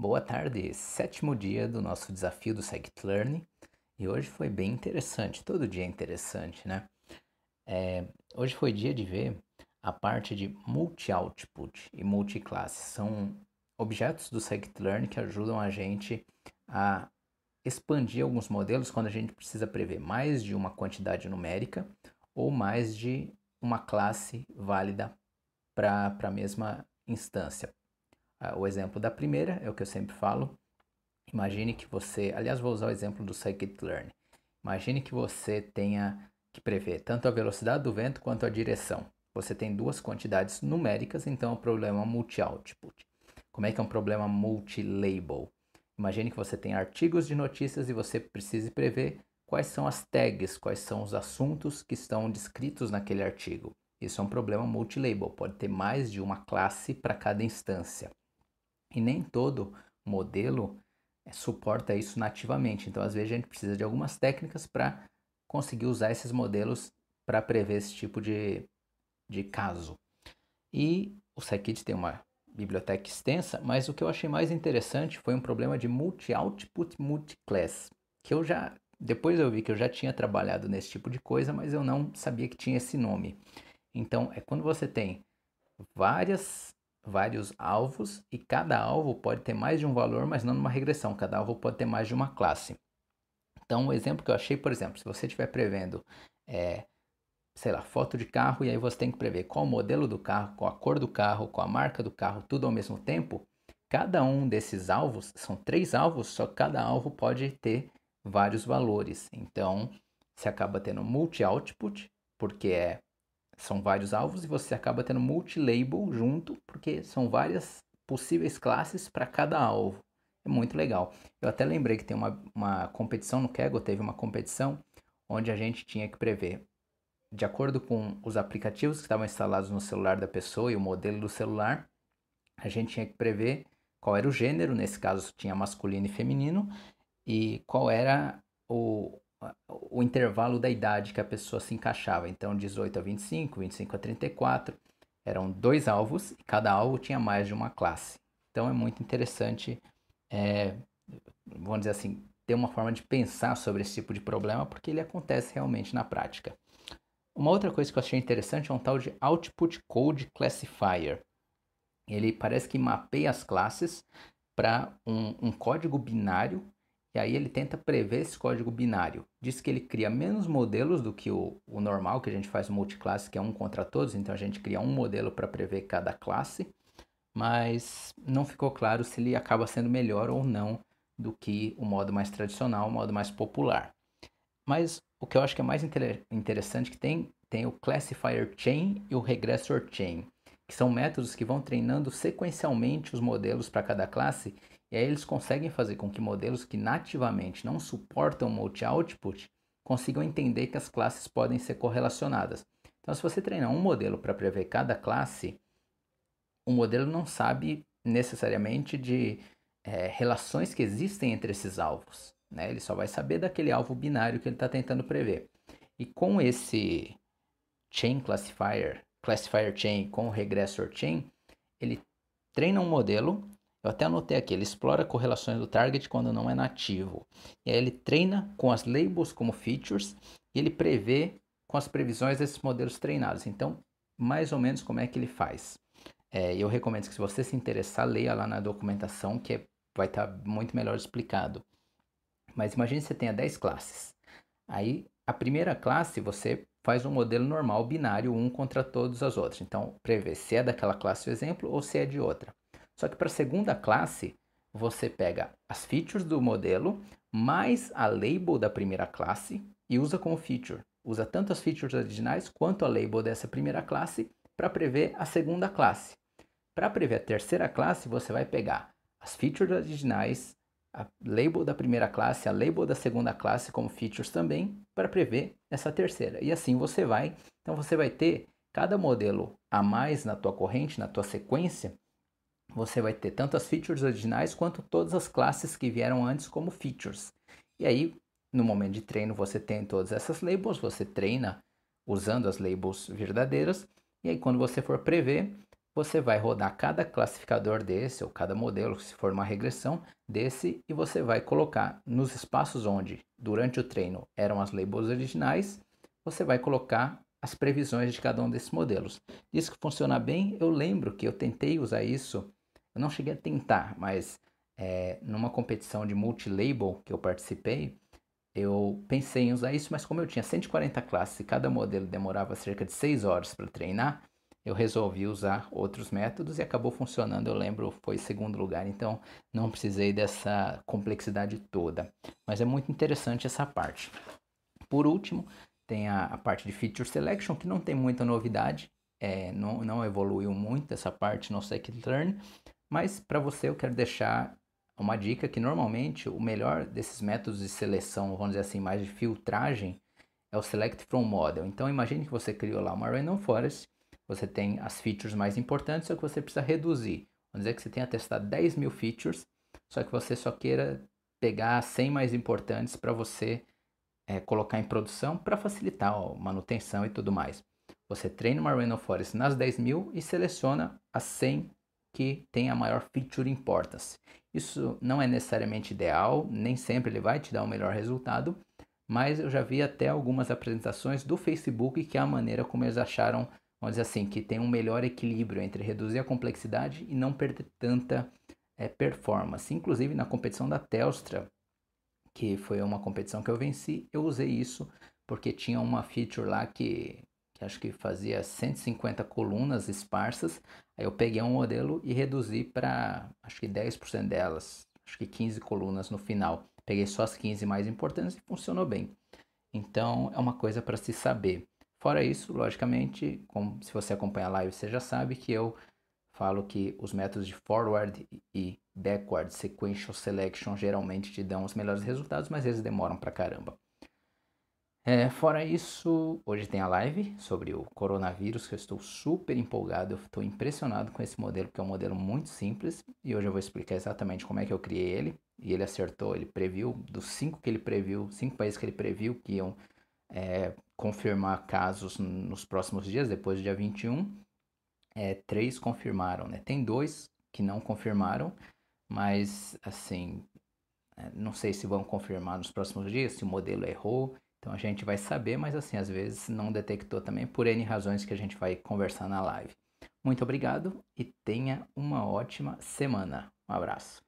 Boa tarde, sétimo dia do nosso desafio do Scikit-Learn e hoje foi bem interessante, todo dia é interessante, né? É, hoje foi dia de ver a parte de multi-output e multi-classe. São objetos do Scikit-Learn que ajudam a gente a expandir alguns modelos quando a gente precisa prever mais de uma quantidade numérica ou mais de uma classe válida para a mesma instância. Ah, o exemplo da primeira é o que eu sempre falo. Imagine que você, aliás, vou usar o exemplo do scikit-learn. Imagine que você tenha que prever tanto a velocidade do vento quanto a direção. Você tem duas quantidades numéricas, então é um problema multi-output. Como é que é um problema multi-label? Imagine que você tem artigos de notícias e você precise prever quais são as tags, quais são os assuntos que estão descritos naquele artigo. Isso é um problema multi-label, pode ter mais de uma classe para cada instância. E nem todo modelo é, suporta isso nativamente. Então, às vezes, a gente precisa de algumas técnicas para conseguir usar esses modelos para prever esse tipo de, de caso. E o Scikit tem uma biblioteca extensa, mas o que eu achei mais interessante foi um problema de multi-output, multi-class, que eu já, depois eu vi que eu já tinha trabalhado nesse tipo de coisa, mas eu não sabia que tinha esse nome. Então, é quando você tem várias vários alvos e cada alvo pode ter mais de um valor, mas não numa regressão. Cada alvo pode ter mais de uma classe. Então, um exemplo que eu achei, por exemplo, se você estiver prevendo, é, sei lá, foto de carro e aí você tem que prever qual o modelo do carro, qual a cor do carro, qual a marca do carro, tudo ao mesmo tempo, cada um desses alvos, são três alvos, só cada alvo pode ter vários valores. Então, você acaba tendo multi-output, porque é são vários alvos e você acaba tendo multi-label junto, porque são várias possíveis classes para cada alvo. É muito legal. Eu até lembrei que tem uma, uma competição no Kaggle, teve uma competição onde a gente tinha que prever, de acordo com os aplicativos que estavam instalados no celular da pessoa e o modelo do celular, a gente tinha que prever qual era o gênero, nesse caso tinha masculino e feminino, e qual era o, o intervalo da idade que a pessoa se encaixava. Então, 18 a 25, 25 a 34, eram dois alvos e cada alvo tinha mais de uma classe. Então, é muito interessante, é, vamos dizer assim, ter uma forma de pensar sobre esse tipo de problema, porque ele acontece realmente na prática. Uma outra coisa que eu achei interessante é um tal de Output Code Classifier. Ele parece que mapeia as classes para um, um código binário e aí ele tenta prever esse código binário. Diz que ele cria menos modelos do que o, o normal, que a gente faz multiclasse, que é um contra todos, então a gente cria um modelo para prever cada classe, mas não ficou claro se ele acaba sendo melhor ou não do que o modo mais tradicional, o modo mais popular. Mas o que eu acho que é mais inter interessante que tem, tem o Classifier Chain e o Regressor Chain, que são métodos que vão treinando sequencialmente os modelos para cada classe e aí eles conseguem fazer com que modelos que nativamente não suportam multi-output consigam entender que as classes podem ser correlacionadas. Então, se você treinar um modelo para prever cada classe, o modelo não sabe necessariamente de é, relações que existem entre esses alvos. Né? Ele só vai saber daquele alvo binário que ele está tentando prever. E com esse Chain Classifier, Classifier Chain com Regressor Chain, ele treina um modelo eu até anotei aqui, ele explora correlações do target quando não é nativo. E aí ele treina com as labels como features e ele prevê com as previsões desses modelos treinados. Então, mais ou menos como é que ele faz. É, eu recomendo que se você se interessar, leia lá na documentação que é, vai estar tá muito melhor explicado. Mas imagine que você tenha 10 classes. Aí, a primeira classe você faz um modelo normal binário, um contra todas as outras. Então, prevê se é daquela classe o exemplo ou se é de outra. Só que para a segunda classe, você pega as features do modelo mais a label da primeira classe e usa como feature. Usa tanto as features originais quanto a label dessa primeira classe para prever a segunda classe. Para prever a terceira classe, você vai pegar as features originais, a label da primeira classe, a label da segunda classe como features também, para prever essa terceira. E assim você vai. Então você vai ter cada modelo a mais na tua corrente, na tua sequência, você vai ter tanto as features originais quanto todas as classes que vieram antes como features. E aí, no momento de treino, você tem todas essas labels, você treina usando as labels verdadeiras, e aí quando você for prever, você vai rodar cada classificador desse, ou cada modelo, se for uma regressão desse, e você vai colocar nos espaços onde, durante o treino, eram as labels originais, você vai colocar as previsões de cada um desses modelos. Isso que funciona bem, eu lembro que eu tentei usar isso, eu não cheguei a tentar, mas é, numa competição de multilabel que eu participei, eu pensei em usar isso, mas como eu tinha 140 classes e cada modelo demorava cerca de 6 horas para treinar, eu resolvi usar outros métodos e acabou funcionando. Eu lembro, foi segundo lugar, então não precisei dessa complexidade toda. Mas é muito interessante essa parte. Por último, tem a, a parte de Feature Selection, que não tem muita novidade, é, não, não evoluiu muito essa parte no Scikit-Learn, mas para você eu quero deixar uma dica que normalmente o melhor desses métodos de seleção, vamos dizer assim, mais de filtragem, é o Select From Model. Então imagine que você criou lá uma Random Forest, você tem as features mais importantes, só que você precisa reduzir. Vamos dizer que você tenha testado 10 mil features, só que você só queira pegar as 100 mais importantes para você é, colocar em produção para facilitar a manutenção e tudo mais. Você treina uma Random Forest nas 10 mil e seleciona as 100 que tem a maior feature importance. Isso não é necessariamente ideal, nem sempre ele vai te dar o melhor resultado, mas eu já vi até algumas apresentações do Facebook que é a maneira como eles acharam, vamos dizer assim, que tem um melhor equilíbrio entre reduzir a complexidade e não perder tanta é, performance. Inclusive na competição da Telstra, que foi uma competição que eu venci, eu usei isso porque tinha uma feature lá que, que acho que fazia 150 colunas esparsas. Aí eu peguei um modelo e reduzi para acho que 10% delas, acho que 15 colunas no final. Peguei só as 15 mais importantes e funcionou bem. Então é uma coisa para se saber. Fora isso, logicamente, como se você acompanha a live, você já sabe que eu falo que os métodos de forward e backward sequential selection geralmente te dão os melhores resultados, mas eles demoram pra caramba. É, fora isso, hoje tem a live sobre o coronavírus, que eu estou super empolgado, eu estou impressionado com esse modelo, que é um modelo muito simples, e hoje eu vou explicar exatamente como é que eu criei ele, e ele acertou, ele previu, dos cinco que ele previu, cinco países que ele previu que iam é, confirmar casos nos próximos dias, depois do dia 21, é, três confirmaram, né? Tem dois que não confirmaram, mas assim, é, não sei se vão confirmar nos próximos dias, se o modelo errou. Então a gente vai saber, mas assim, às vezes não detectou também por N razões que a gente vai conversar na live. Muito obrigado e tenha uma ótima semana. Um abraço.